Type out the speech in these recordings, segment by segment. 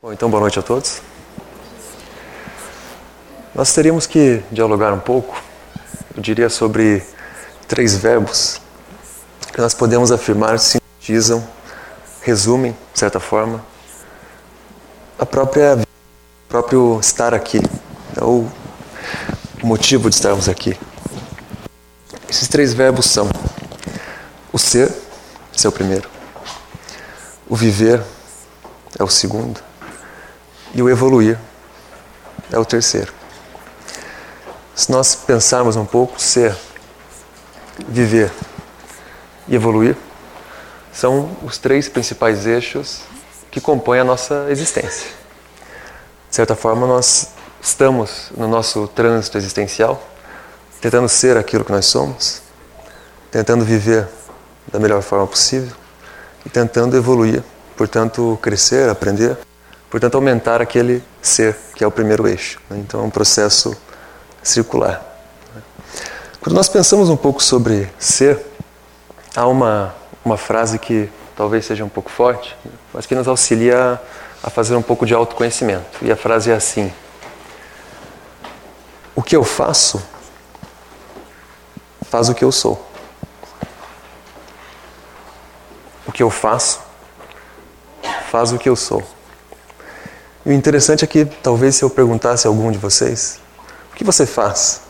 Bom, então boa noite a todos. Nós teríamos que dialogar um pouco, eu diria, sobre três verbos que nós podemos afirmar sintetizam, resumem, de certa forma, a própria o próprio estar aqui, ou o motivo de estarmos aqui. Esses três verbos são o ser, esse é o primeiro, o viver é o segundo, e o evoluir é o terceiro. Se nós pensarmos um pouco, ser, viver e evoluir são os três principais eixos que compõem a nossa existência. De certa forma, nós estamos no nosso trânsito existencial, tentando ser aquilo que nós somos, tentando viver da melhor forma possível e tentando evoluir, portanto, crescer, aprender portanto, aumentar aquele ser, que é o primeiro eixo. Né? Então, é um processo circular. Quando nós pensamos um pouco sobre ser, há uma, uma frase que talvez seja um pouco forte, mas que nos auxilia a fazer um pouco de autoconhecimento. E a frase é assim: O que eu faço faz o que eu sou. O que eu faço faz o que eu sou. E o interessante é que talvez se eu perguntasse a algum de vocês, o que você faz?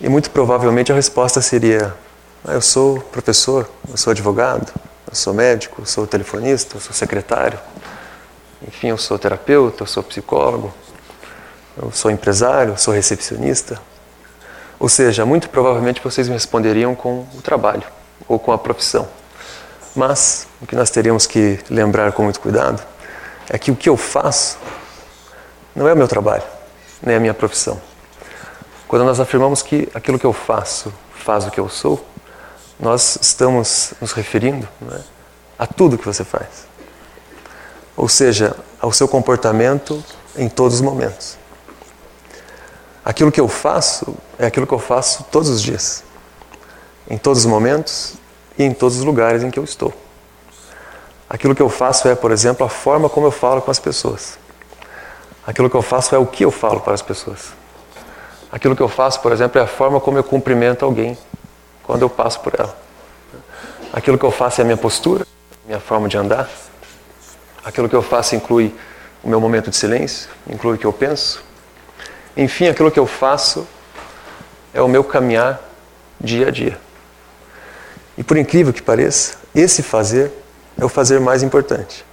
E muito provavelmente a resposta seria: ah, eu sou professor, eu sou advogado, eu sou médico, eu sou telefonista, eu sou secretário, enfim, eu sou terapeuta, eu sou psicólogo, eu sou empresário, eu sou recepcionista. Ou seja, muito provavelmente vocês me responderiam com o trabalho ou com a profissão. Mas o que nós teríamos que lembrar com muito cuidado é que o que eu faço não é o meu trabalho, nem a minha profissão. Quando nós afirmamos que aquilo que eu faço faz o que eu sou, nós estamos nos referindo é, a tudo que você faz. Ou seja, ao seu comportamento em todos os momentos. Aquilo que eu faço é aquilo que eu faço todos os dias, em todos os momentos e em todos os lugares em que eu estou. Aquilo que eu faço é, por exemplo, a forma como eu falo com as pessoas. Aquilo que eu faço é o que eu falo para as pessoas. Aquilo que eu faço, por exemplo, é a forma como eu cumprimento alguém quando eu passo por ela. Aquilo que eu faço é a minha postura, minha forma de andar. Aquilo que eu faço inclui o meu momento de silêncio, inclui o que eu penso. Enfim, aquilo que eu faço é o meu caminhar dia a dia. E por incrível que pareça, esse fazer é o fazer mais importante.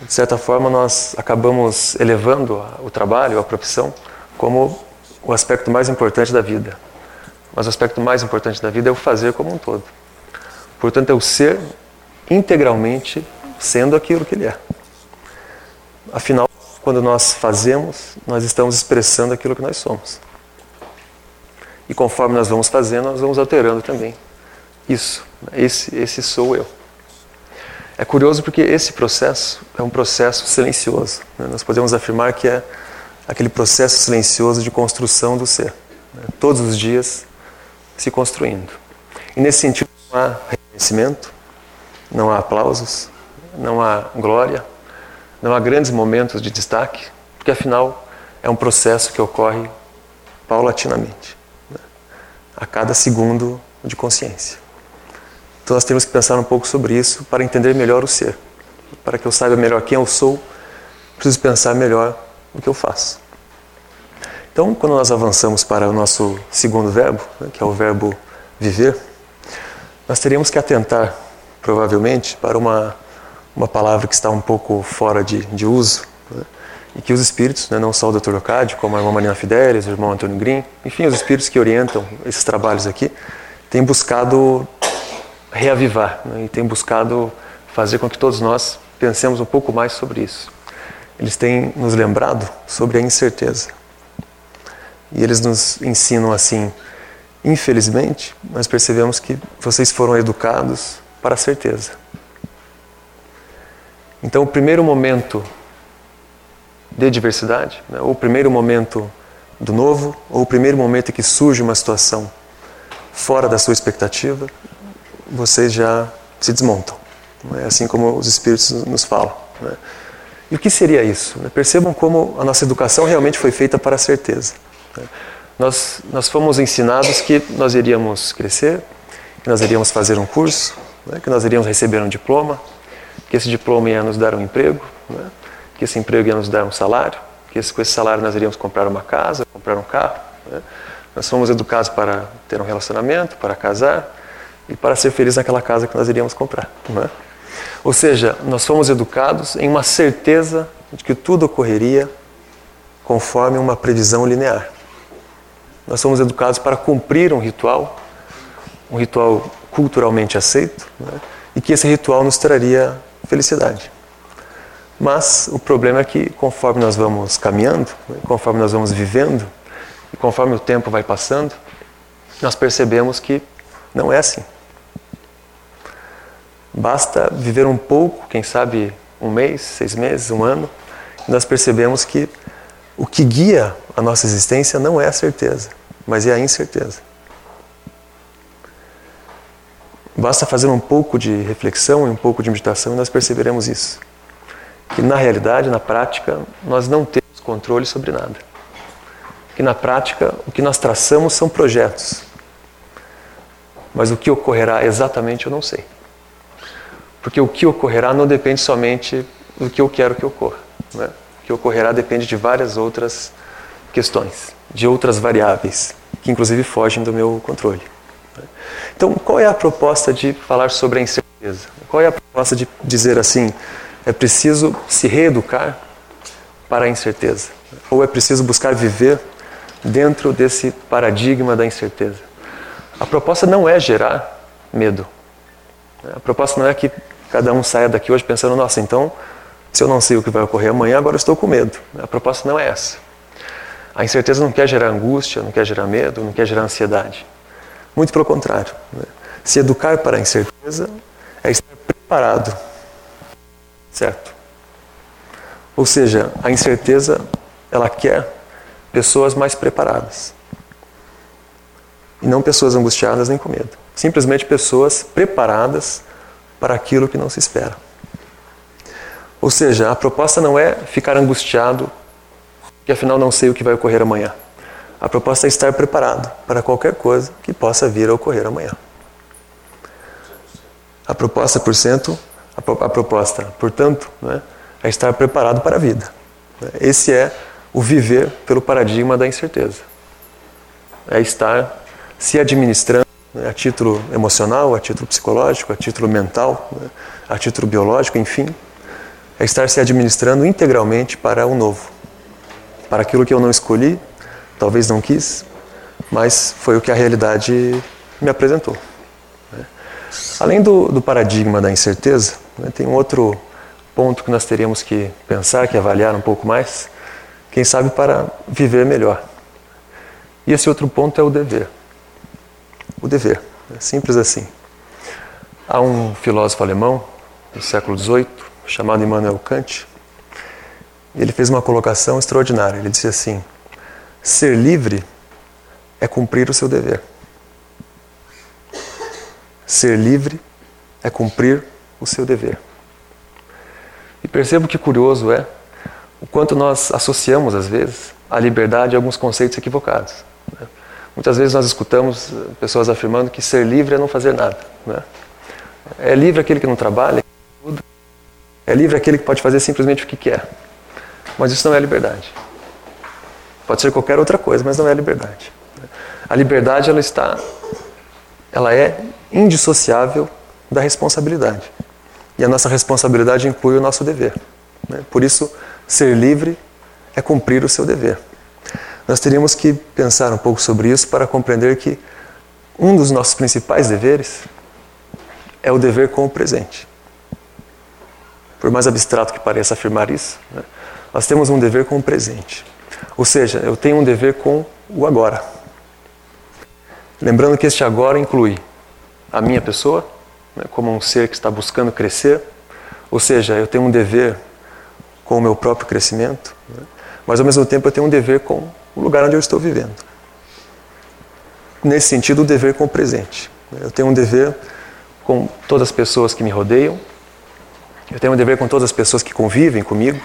De certa forma, nós acabamos elevando o trabalho, a profissão, como o aspecto mais importante da vida. Mas o aspecto mais importante da vida é o fazer como um todo. Portanto, é o ser integralmente sendo aquilo que ele é. Afinal, quando nós fazemos, nós estamos expressando aquilo que nós somos. E conforme nós vamos fazendo, nós vamos alterando também. Isso, esse, esse sou eu. É curioso porque esse processo é um processo silencioso. Né? Nós podemos afirmar que é aquele processo silencioso de construção do ser. Né? Todos os dias se construindo. E nesse sentido não há reconhecimento, não há aplausos, não há glória, não há grandes momentos de destaque, porque afinal é um processo que ocorre paulatinamente, né? a cada segundo de consciência. Então nós temos que pensar um pouco sobre isso para entender melhor o ser. Para que eu saiba melhor quem eu sou, preciso pensar melhor o que eu faço. Então, quando nós avançamos para o nosso segundo verbo, né, que é o verbo viver, nós teríamos que atentar, provavelmente, para uma, uma palavra que está um pouco fora de, de uso, né, e que os espíritos, né, não só o Dr. Locádio, como a irmã Marina Fidelis, o irmão Antônio Green, enfim, os espíritos que orientam esses trabalhos aqui, têm buscado reavivar né, e tem buscado fazer com que todos nós pensemos um pouco mais sobre isso. Eles têm nos lembrado sobre a incerteza. E eles nos ensinam assim, infelizmente, nós percebemos que vocês foram educados para a certeza. Então, o primeiro momento de diversidade, né, ou o primeiro momento do novo, ou o primeiro momento em que surge uma situação fora da sua expectativa, vocês já se desmontam. É assim como os espíritos nos falam. Né? E o que seria isso? Percebam como a nossa educação realmente foi feita para a certeza. Nós, nós fomos ensinados que nós iríamos crescer, que nós iríamos fazer um curso, né, que nós iríamos receber um diploma, que esse diploma ia nos dar um emprego, né, que esse emprego ia nos dar um salário, que esse, com esse salário nós iríamos comprar uma casa, comprar um carro. Né. Nós fomos educados para ter um relacionamento, para casar e para ser feliz naquela casa que nós iríamos comprar. Né. Ou seja, nós fomos educados em uma certeza de que tudo ocorreria conforme uma previsão linear. Nós somos educados para cumprir um ritual, um ritual culturalmente aceito, né? e que esse ritual nos traria felicidade. Mas o problema é que conforme nós vamos caminhando, né? conforme nós vamos vivendo, e conforme o tempo vai passando, nós percebemos que não é assim. Basta viver um pouco, quem sabe um mês, seis meses, um ano, e nós percebemos que o que guia a nossa existência não é a certeza, mas é a incerteza. Basta fazer um pouco de reflexão e um pouco de meditação e nós perceberemos isso. Que na realidade, na prática, nós não temos controle sobre nada. Que na prática, o que nós traçamos são projetos. Mas o que ocorrerá exatamente eu não sei. Porque o que ocorrerá não depende somente do que eu quero que ocorra. Né? O que ocorrerá depende de várias outras questões, de outras variáveis, que inclusive fogem do meu controle. Então, qual é a proposta de falar sobre a incerteza? Qual é a proposta de dizer assim, é preciso se reeducar para a incerteza? Ou é preciso buscar viver dentro desse paradigma da incerteza? A proposta não é gerar medo. A proposta não é que cada um saia daqui hoje pensando, nossa, então, se eu não sei o que vai ocorrer amanhã, agora estou com medo. A proposta não é essa. A incerteza não quer gerar angústia, não quer gerar medo, não quer gerar ansiedade. Muito pelo contrário. Né? Se educar para a incerteza é estar preparado. Certo? Ou seja, a incerteza, ela quer pessoas mais preparadas. E não pessoas angustiadas nem com medo. Simplesmente pessoas preparadas para aquilo que não se espera. Ou seja, a proposta não é ficar angustiado, que afinal não sei o que vai ocorrer amanhã. A proposta é estar preparado para qualquer coisa que possa vir a ocorrer amanhã. A proposta, por cento, a proposta, portanto, né, é estar preparado para a vida. Esse é o viver pelo paradigma da incerteza. É estar se administrando né, a título emocional, a título psicológico, a título mental, né, a título biológico, enfim. É estar se administrando integralmente para o novo, para aquilo que eu não escolhi, Talvez não quis, mas foi o que a realidade me apresentou. Né? Além do, do, paradigma da incerteza, tem um outro ponto que nós teríamos que pensar, que avaliar um pouco mais, quem sabe para viver melhor. E esse outro ponto é o dever. O dever, é simples assim. Há um filósofo alemão do século XVIII chamado Immanuel Kant. Ele fez uma colocação extraordinária. Ele disse assim: Ser livre é cumprir o seu dever. Ser livre é cumprir o seu dever. E percebo que curioso é o quanto nós associamos, às vezes, a liberdade a alguns conceitos equivocados. Né? Muitas vezes nós escutamos pessoas afirmando que ser livre é não fazer nada. Né? É livre aquele que não trabalha, é livre aquele que pode fazer simplesmente o que quer. Mas isso não é liberdade. Pode ser qualquer outra coisa, mas não é liberdade. A liberdade ela está, ela é indissociável da responsabilidade. E a nossa responsabilidade inclui o nosso dever. Né? Por isso, ser livre é cumprir o seu dever. Nós teríamos que pensar um pouco sobre isso para compreender que um dos nossos principais deveres é o dever com o presente. Por mais abstrato que pareça afirmar isso, né? nós temos um dever com o presente. Ou seja, eu tenho um dever com o agora. Lembrando que este agora inclui a minha pessoa, né, como um ser que está buscando crescer, ou seja, eu tenho um dever com o meu próprio crescimento, né, mas ao mesmo tempo eu tenho um dever com o lugar onde eu estou vivendo. Nesse sentido, o dever com o presente. Eu tenho um dever com todas as pessoas que me rodeiam, Eu tenho um dever com todas as pessoas que convivem comigo.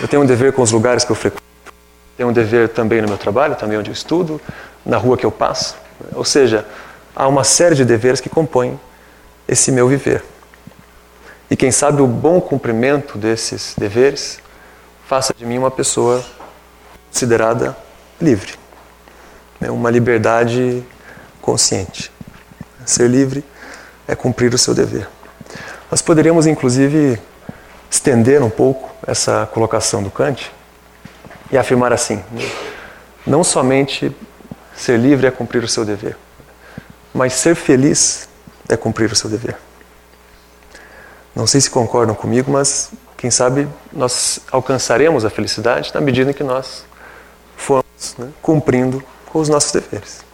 Eu tenho um dever com os lugares que eu frequento. Eu tenho um dever também no meu trabalho, também onde eu estudo, na rua que eu passo. Ou seja, há uma série de deveres que compõem esse meu viver. E quem sabe o bom cumprimento desses deveres faça de mim uma pessoa considerada livre. É uma liberdade consciente. Ser livre é cumprir o seu dever. Nós poderíamos, inclusive, estender um pouco essa colocação do Kant e afirmar assim: não somente ser livre é cumprir o seu dever, mas ser feliz é cumprir o seu dever. Não sei se concordam comigo, mas quem sabe nós alcançaremos a felicidade na medida em que nós formos né, cumprindo com os nossos deveres.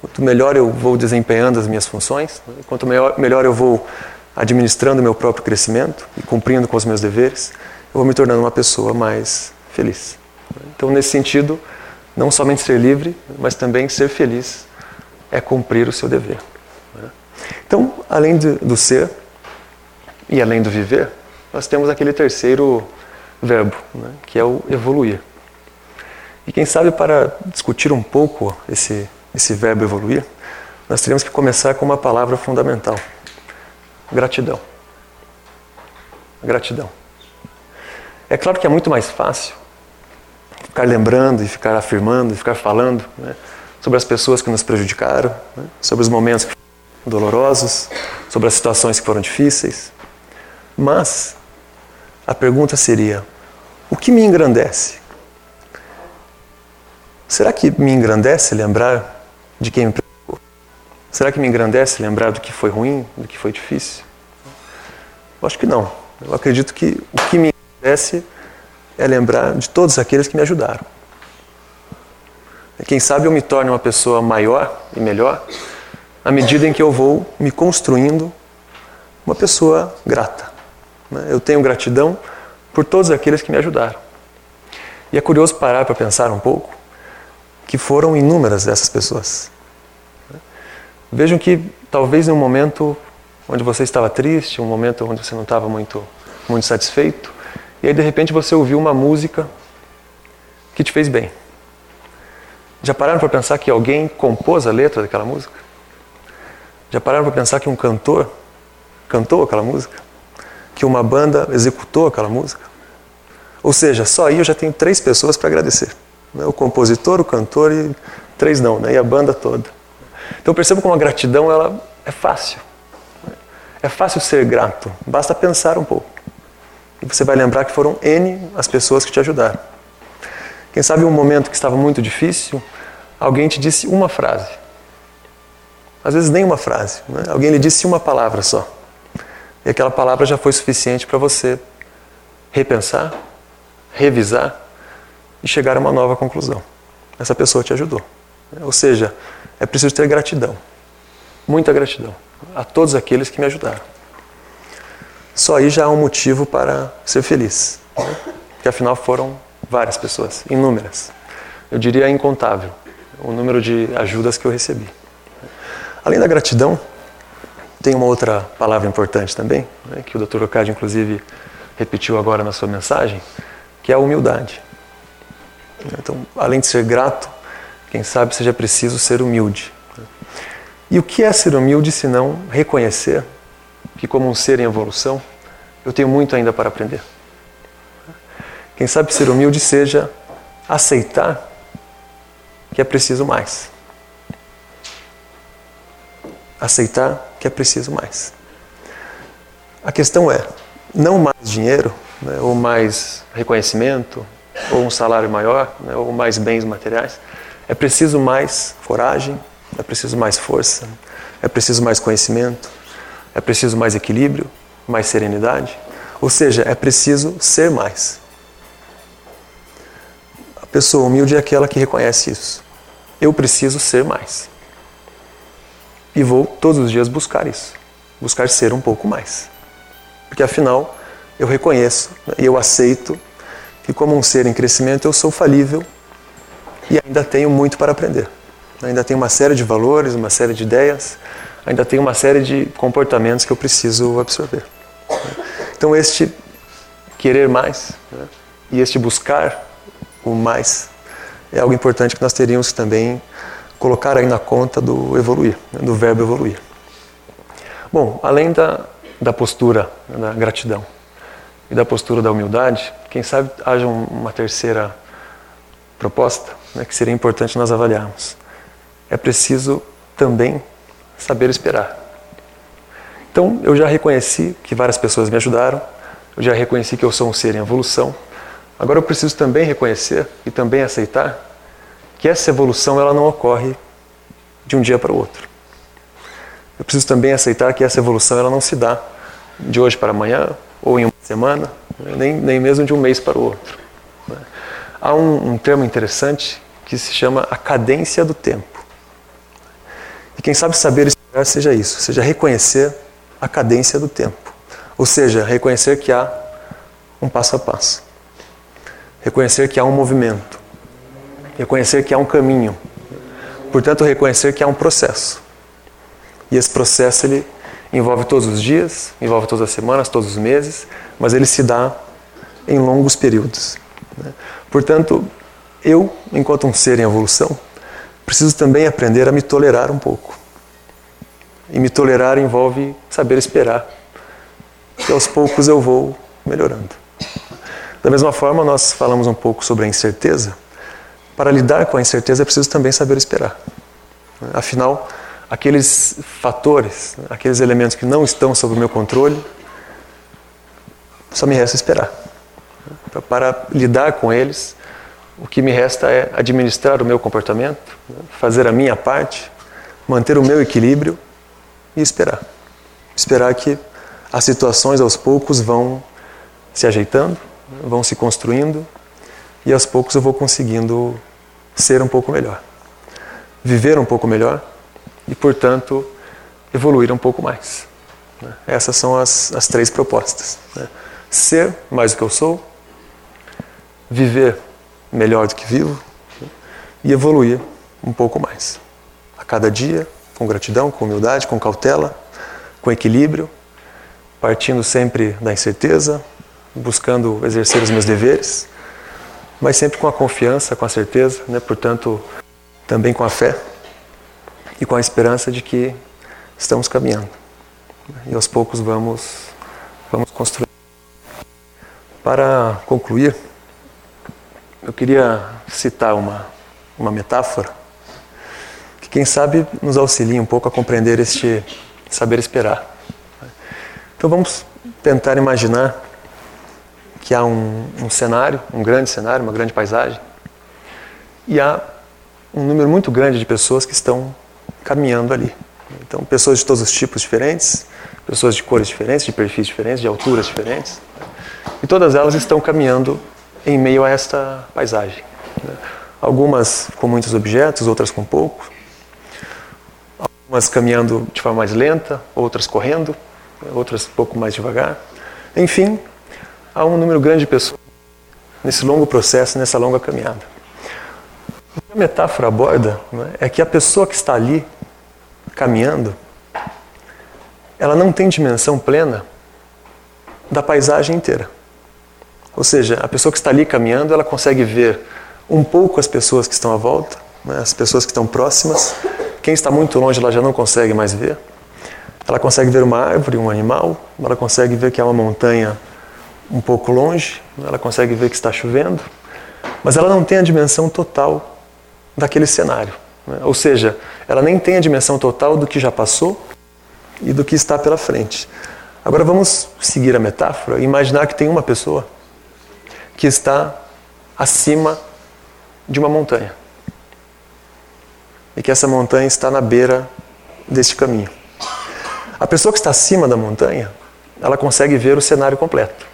Quanto melhor eu vou desempenhando as minhas funções, né, quanto melhor, melhor eu vou administrando meu próprio crescimento e cumprindo com os meus deveres, eu vou me tornando uma pessoa mais feliz. Então, nesse sentido, não somente ser livre, mas também ser feliz é cumprir o seu dever. Então, além do ser e além do viver, nós temos aquele terceiro verbo, né, que é o evoluir. E quem sabe para discutir um pouco esse, esse verbo evoluir, nós teríamos que começar com uma palavra fundamental: gratidão. Gratidão. É claro que é muito mais fácil ficar lembrando e ficar afirmando e ficar falando né, sobre as pessoas que nos prejudicaram, né, sobre os momentos dolorosos, sobre as situações que foram difíceis. Mas a pergunta seria: o que me engrandece? Será que me engrandece lembrar de quem me preocupou? Será que me engrandece lembrar do que foi ruim, do que foi difícil? Eu acho que não. Eu acredito que o que me engrandece é lembrar de todos aqueles que me ajudaram. Quem sabe eu me torne uma pessoa maior e melhor à medida em que eu vou me construindo uma pessoa grata. Né? Eu tenho gratidão por todos aqueles que me ajudaram. E é curioso parar para pensar um pouco que foram inúmeras dessas pessoas. Vejam que talvez em um momento onde você estava triste, um momento onde você não estava muito, muito satisfeito, e aí de repente você ouviu uma música que te fez bem. Já pararam para pensar que alguém compôs a letra daquela música? Já pararam para pensar que um cantor cantou aquela música? Que uma banda executou aquela música? Ou seja, só aí eu já tenho três pessoas para agradecer: né? o compositor, o cantor e três não, né? e a banda toda. Então perceba como a gratidão ela é fácil. É fácil ser grato, basta pensar um pouco. E você vai lembrar que foram N as pessoas que te ajudaram. Quem sabe um momento que estava muito difícil, alguém te disse uma frase. Às vezes nem uma frase. Né? Alguém lhe disse uma palavra só. E aquela palavra já foi suficiente para você repensar, revisar e chegar a uma nova conclusão. Essa pessoa te ajudou. Ou seja, é preciso ter gratidão. Muita gratidão a todos aqueles que me ajudaram. Só aí já há um motivo para ser feliz. Porque afinal foram várias pessoas, inúmeras. Eu diria incontável o número de ajudas que eu recebi. Além da gratidão, tem uma outra palavra importante também, né, que o Dr. Ocadi inclusive repetiu agora na sua mensagem, que é a humildade. Então, além de ser grato, quem sabe seja preciso ser humilde. E o que é ser humilde se não reconhecer que, como um ser em evolução, eu tenho muito ainda para aprender? Quem sabe ser humilde seja aceitar que é preciso mais aceitar que é preciso mais. A questão é, não mais dinheiro, né, ou mais reconhecimento, ou um salário maior, né, ou mais bens materiais. É preciso mais coragem, é preciso mais força, é preciso mais conhecimento, é preciso mais equilíbrio, mais serenidade. Ou seja, é preciso ser mais. A pessoa humilde é aquela que reconhece isso. Eu preciso ser mais. E vou todos os dias buscar isso, buscar ser um pouco mais. Porque afinal, eu reconheço e eu aceito que, como um ser em crescimento, eu sou falível e ainda tenho muito para aprender. Ainda tenho uma série de valores, uma série de ideias, ainda tenho uma série de comportamentos que eu preciso absorver. Então, este querer mais né, e este buscar o mais é algo importante que nós teríamos que também colocar aí na conta do evoluir, né, do verbo evoluir. Bom, além da, da postura né, da gratidão e da postura da humildade, quem sabe haja uma terceira proposta né, que seria importante nós avaliarmos. É preciso também saber esperar. Então, eu já reconheci que várias pessoas me ajudaram, eu já reconheci que eu sou um ser em evolução. Agora eu preciso também reconhecer e também aceitar que essa evolução ela não ocorre de um dia para o outro. Eu preciso também aceitar que essa evolução ela não se dá de hoje para amanhã ou em uma semana, nem, nem mesmo de um mês para o outro. Há um, um termo interessante que se chama a cadência do tempo. E quem sabe saber esperar seja isso, seja reconhecer a cadência do tempo. Ou seja, reconhecer que há um passo a passo. Reconhecer que há um movimento. Reconhecer que há um caminho. Portanto, reconhecer que há um processo. E esse processo ele envolve todos os dias, envolve todas as semanas, todos os meses, mas ele se dá em longos períodos. Né? Portanto, eu, enquanto um ser em evolução, preciso também aprender a me tolerar um pouco. E me tolerar envolve saber esperar. E aos poucos eu vou melhorando. Da mesma forma, nós falamos um pouco sobre a incerteza. Para lidar com a incerteza é preciso também saber esperar. Afinal, aqueles fatores, aqueles elementos que não estão sob o meu controle, só me resta esperar. Então, para lidar com eles, o que me resta é administrar o meu comportamento, fazer a minha parte, manter o meu equilíbrio e esperar. Esperar que as situações aos poucos vão se ajeitando, vão se construindo e aos poucos eu vou conseguindo ser um pouco melhor, viver um pouco melhor e, portanto, evoluir um pouco mais. Né? Essas são as, as três propostas. Né? Ser mais do que eu sou, viver melhor do que vivo e evoluir um pouco mais. A cada dia, com gratidão, com humildade, com cautela, com equilíbrio, partindo sempre da incerteza, buscando exercer os meus deveres, mas sempre com a confiança, com a certeza, né? portanto, também com a fé e com a esperança de que estamos caminhando. E aos poucos vamos, vamos construir. Para concluir, eu queria citar uma, uma metáfora que, quem sabe, nos auxilia um pouco a compreender este saber esperar. Então vamos tentar imaginar que há um, um cenário, um grande cenário, uma grande paisagem, e há um número muito grande de pessoas que estão caminhando ali. Então, pessoas de todos os tipos diferentes, pessoas de cores diferentes, de perfis diferentes, de alturas diferentes. E todas elas estão caminhando em meio a esta paisagem. Algumas com muitos objetos, outras com poucos. Algumas caminhando de forma mais lenta, outras correndo, outras um pouco mais devagar. Enfim, há um número grande de pessoas nesse longo processo, nessa longa caminhada. O que a metáfora aborda né, é que a pessoa que está ali caminhando, ela não tem dimensão plena da paisagem inteira. Ou seja, a pessoa que está ali caminhando, ela consegue ver um pouco as pessoas que estão à volta, né, as pessoas que estão próximas. Quem está muito longe, ela já não consegue mais ver. Ela consegue ver uma árvore, um animal, ela consegue ver que há uma montanha um pouco longe, ela consegue ver que está chovendo, mas ela não tem a dimensão total daquele cenário. Né? Ou seja, ela nem tem a dimensão total do que já passou e do que está pela frente. Agora vamos seguir a metáfora e imaginar que tem uma pessoa que está acima de uma montanha. E que essa montanha está na beira deste caminho. A pessoa que está acima da montanha, ela consegue ver o cenário completo.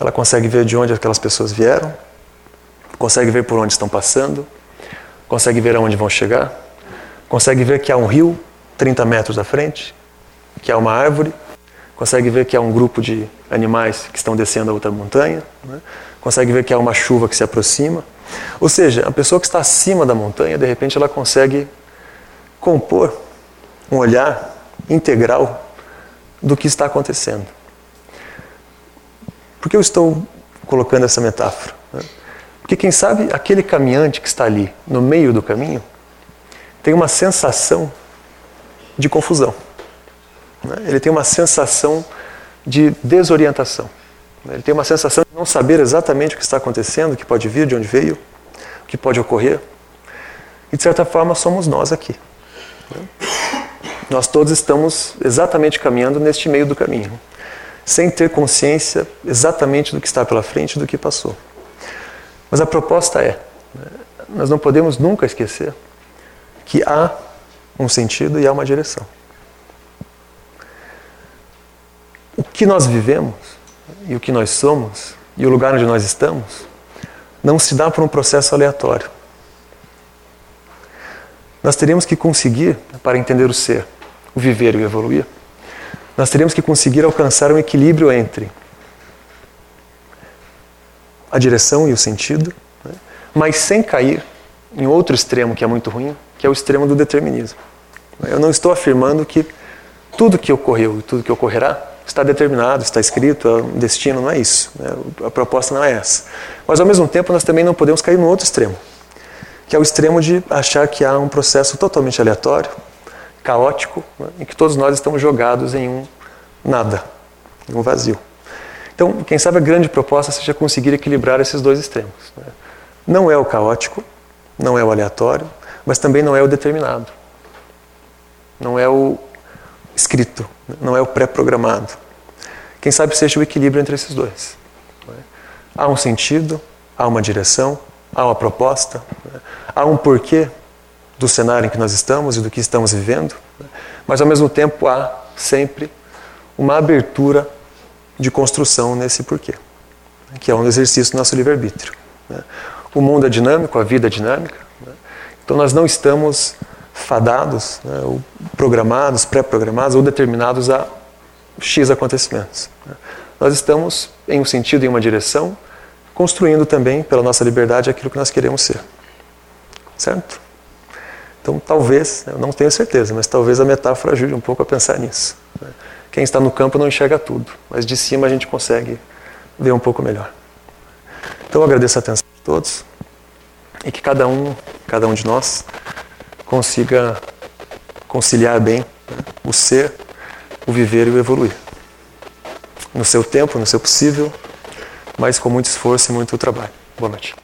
Ela consegue ver de onde aquelas pessoas vieram, consegue ver por onde estão passando, consegue ver aonde vão chegar, consegue ver que há um rio 30 metros à frente, que há uma árvore, consegue ver que há um grupo de animais que estão descendo a outra montanha, né? consegue ver que há uma chuva que se aproxima. Ou seja, a pessoa que está acima da montanha, de repente, ela consegue compor um olhar integral do que está acontecendo. Por que eu estou colocando essa metáfora? Né? Porque quem sabe aquele caminhante que está ali no meio do caminho tem uma sensação de confusão. Né? Ele tem uma sensação de desorientação. Né? Ele tem uma sensação de não saber exatamente o que está acontecendo, o que pode vir, de onde veio, o que pode ocorrer. E de certa forma somos nós aqui. Nós todos estamos exatamente caminhando neste meio do caminho, sem ter consciência exatamente do que está pela frente, do que passou. Mas a proposta é: né? nós não podemos nunca esquecer que há um sentido e há uma direção. O que nós vivemos e o que nós somos e o lugar onde nós estamos não se dá por um processo aleatório. Nós teríamos que conseguir, para entender o ser, o viver e o evoluir, nós teríamos que conseguir alcançar um equilíbrio entre a direção e o sentido, né? mas sem cair em outro extremo que é muito ruim, que é o extremo do determinismo. Eu não estou afirmando que tudo que ocorreu e tudo que ocorrerá está determinado, está escrito, é destino não é isso. Né? A proposta não é essa. Mas ao mesmo tempo nós também não podemos cair no outro extremo, que é o extremo de achar que há um processo totalmente aleatório, caótico, né? em que todos nós estamos jogados em um nada, em um vazio. Então, quem sabe a grande proposta seja conseguir equilibrar esses dois extremos. Né? Não é o caótico, não é o aleatório, mas também não é o determinado. Não é o escrito, não é o pré-programado. Quem sabe seja o equilíbrio entre esses dois. Há um sentido, há uma direção, há uma proposta, há um porquê do cenário em que nós estamos e do que estamos vivendo, mas ao mesmo tempo há sempre uma abertura de construção nesse porquê, que é um exercício do nosso livre-arbítrio. O mundo é dinâmico, a vida é dinâmica, então nós não estamos fadados, né, programados, pré-programados ou determinados a X acontecimentos. Né. Nós estamos em um sentido, em uma direção, construindo também, pela nossa liberdade, aquilo que nós queremos ser. Certo? Então, talvez, eu não tenho certeza, mas talvez a metáfora ajude um pouco a pensar nisso. Né. Quem está no campo não enxerga tudo, mas de cima a gente consegue ver um pouco melhor. Então, eu agradeço a atenção de todos e que cada um, cada um de nós, consiga conciliar bem né, o ser, o viver e o evoluir. No seu tempo, no seu possível, mas com muito esforço e muito trabalho. Boa noite.